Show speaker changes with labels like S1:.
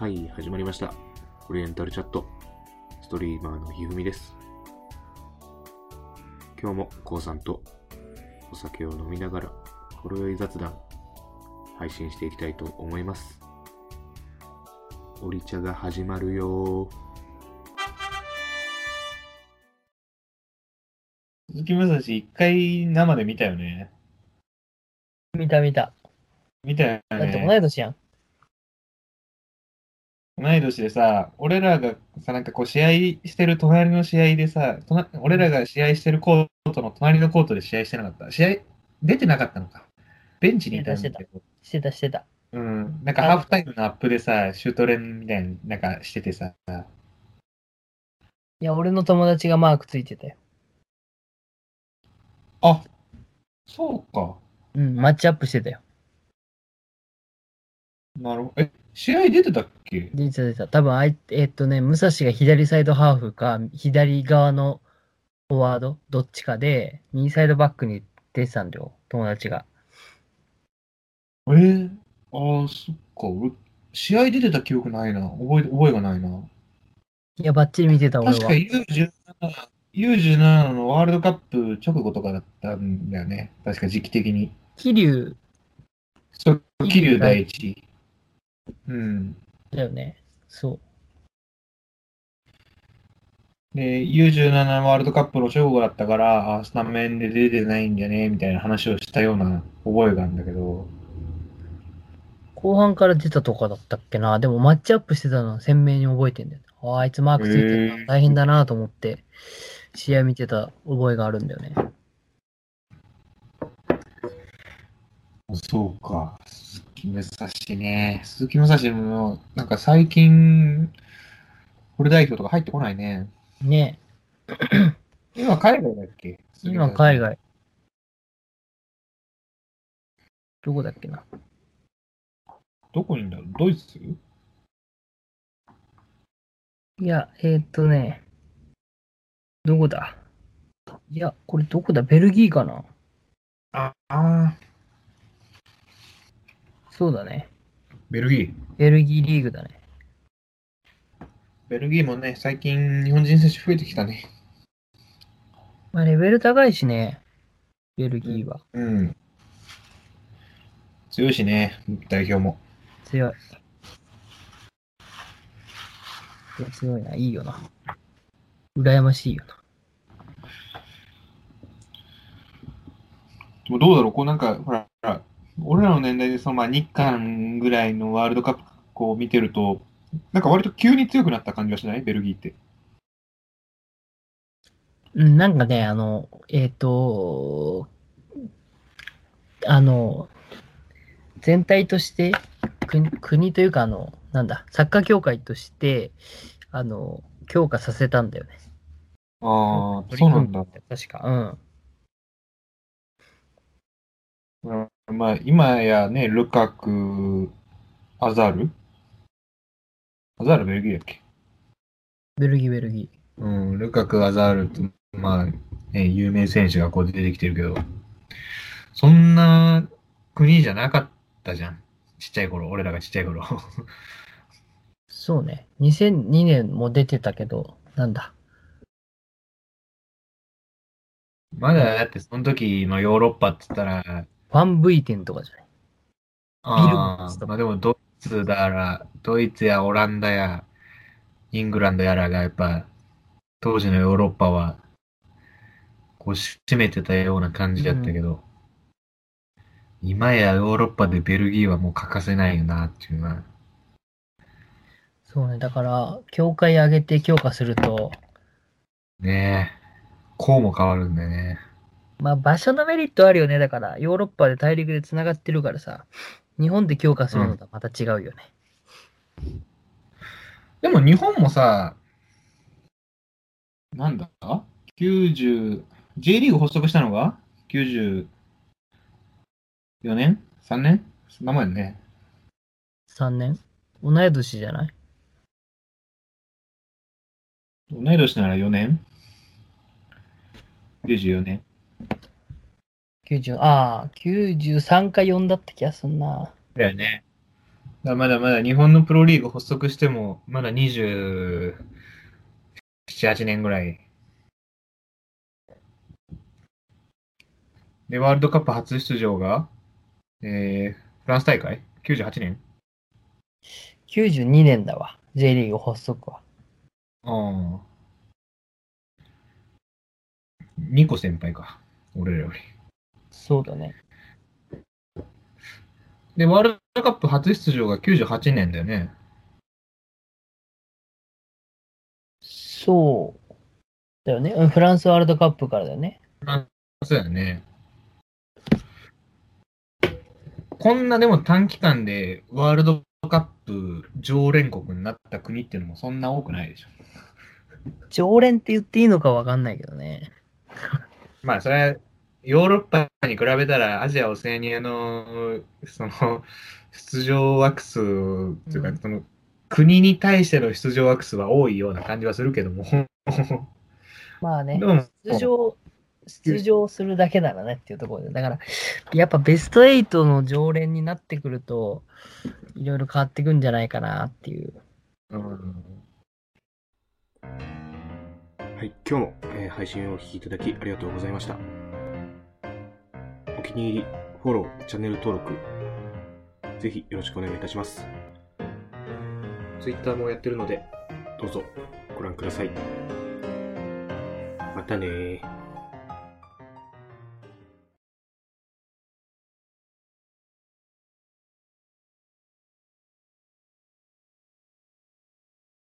S1: はい、始まりました。オリエンタルチャット。ストリーマーのひふみです。今日もこうさんとお酒を飲みながら、ほろ酔い雑談、配信していきたいと思います。オリ茶が始まるよー。
S2: 鈴木武蔵一回生で見たよね。
S3: 見た見た。
S2: 見たよ
S3: だって同
S2: ね。
S3: い年やん。
S2: 同い年でさ、俺らがさ、なんかこう試合してる隣の試合でさ、俺らが試合してるコートの隣のコートで試合してなかった？試合出てなかったのか？ベンチにいたんだけど。
S3: してたしてた。
S2: うん。なんかハーフタイムのアップでさ、シュート練みたいになんかしててさ。
S3: いや、俺の友達がマークついてたよ。
S2: あ、そうか。
S3: うん、マッチアップしてたよ。
S2: なるほど。え、試合出てたっけ？
S3: 出てた出てた。多分あい、えっとね、武蔵が左サイドハーフか、左側のフォワード、どっちかで、右サイドバックに出てたんだよ、友達が。
S2: えー、ああ、そっか。俺、試合出てた記憶ないな。覚え、覚えがないな。
S3: いや、バッチリ見てた、俺
S2: 確か
S3: は。
S2: U17、U17 のワールドカップ直後とかだったんだよね。確か時期的に。
S3: 桐生
S2: そう、桐生第一。うん。
S3: だよね。そう。
S2: で、U17 ワールドカップの直後だったから、あ、スタメンで出てないんだね、みたいな話をしたような覚えがあるんだけど。
S3: 後半から出たとかだったっけな？でもマッチアップしてたのは鮮明に覚えてんだよね。ああいつマークついてるな。大変だなと思って、試合見てた覚えがあるんだよね。
S2: そうか。武蔵ね。鈴木武蔵も、なんか最近、フル代表とか入ってこないね。
S3: ね
S2: 今海外だっけ？
S3: 今海。外。どこだっけな？
S2: どこにいんだろう？ドイツ？
S3: いや、えーっとね、どこだ？いや、これどこだ？ベルギーかな？
S2: ああ
S3: そうだね。
S2: ベルギー。
S3: ベルギーリーグだね。
S2: ベルギーもね、最近日本人選手増えてきたね。
S3: まあ、レベル高いしね、ベルギーは。
S2: うん。強いしね、代表も。
S3: 強い。いや強いな、いいよな。羨ましいよな。
S2: でもどうだろう、こうなんか、ほら、ほら俺らの年代でそのまあ日韓ぐらいのワールドカップこう見てると、なんか割と急に強くなった感じはしない？ベルギーって。
S3: うん、なんかね、あの、えっ、と、あの、全体として、国国というか、あの、なんだ、サッカー協会として、あの、強化させたんだよね。
S2: ああ、
S3: 取
S2: そうなんだ。
S3: 確か。うん。
S2: まあ、今やね、ルカク、アザール？アザールベルギーだっけ？
S3: ベルギー、ベルギ
S2: うん、ルカク、アザールと、まあ、ね、有名選手がこう出てきてるけど、そんな国じゃなかったじゃん。ちっちゃい頃、俺らがちっちゃい頃。
S3: ー。そうね。2002年も出てたけど、なんだ？
S2: まだだってその時のヨーロッパって言ったら、
S3: ファン V 店とかじゃない？
S2: ああ、まあでもドイツだら、ドイツやオランダやイングランドやらがやっぱ、当時のヨーロッパは、こう占めてたような感じだったけど、今やヨーロッパでベルギーはもう欠かせないよなっていうのは。
S3: そうね。だから、協会上げて強化すると、
S2: ねえ。こうも変わるんだよね。
S3: まあ場所のメリットあるよね。だから、ヨーロッパで大陸で繋がってるからさ、日本で強化するのとはまた違うよね。
S2: でも日本もさ、なんだ ?90、J リーグ発足したのが？94年 ?3 年？そんなもんやね。
S3: 3年？同い年じゃない？
S2: 同い年なら4年 ?94 年？
S3: 90ああ、93か4だった気がすんな。
S2: だよね。だまだまだ日本のプロリーグ発足しても、まだ27、8年ぐらい。で、ワールドカップ初出場が、えー、フランス大会 ?98 年
S3: 92年だわ。J リーグ発足は。
S2: ああ。2個先輩か。俺らより。
S3: そうだね。
S2: で、ワールドカップ初出場が98年だよね。
S3: そう。だよね。うんフランスワールドカップからだよね。
S2: そうだよね。こんなでも短期間でワールドカップ常連国になった国っていうのもそんな多くないでしょ。
S3: 常連って言っていいのかわかんないけどね。
S2: まあそれはヨーロッパに比べたらアジア・オセアニアのその出場枠数というか、
S3: うん
S2: その国に対しての出場枠数は多いような感じはするけども。
S3: まあね出場、出場するだけならねっていうところで。だから、やっぱベスト8の常連になってくると、いろいろ変わってくんじゃないかなっていう。
S2: うん
S1: はい、今日も、えー配信をお聴きいただきありがとうございました。お気に入り、フォロー、チャンネル登録、ぜひよろしくお願いいたします。Twitter もやってるので、どうぞご覧ください。またね。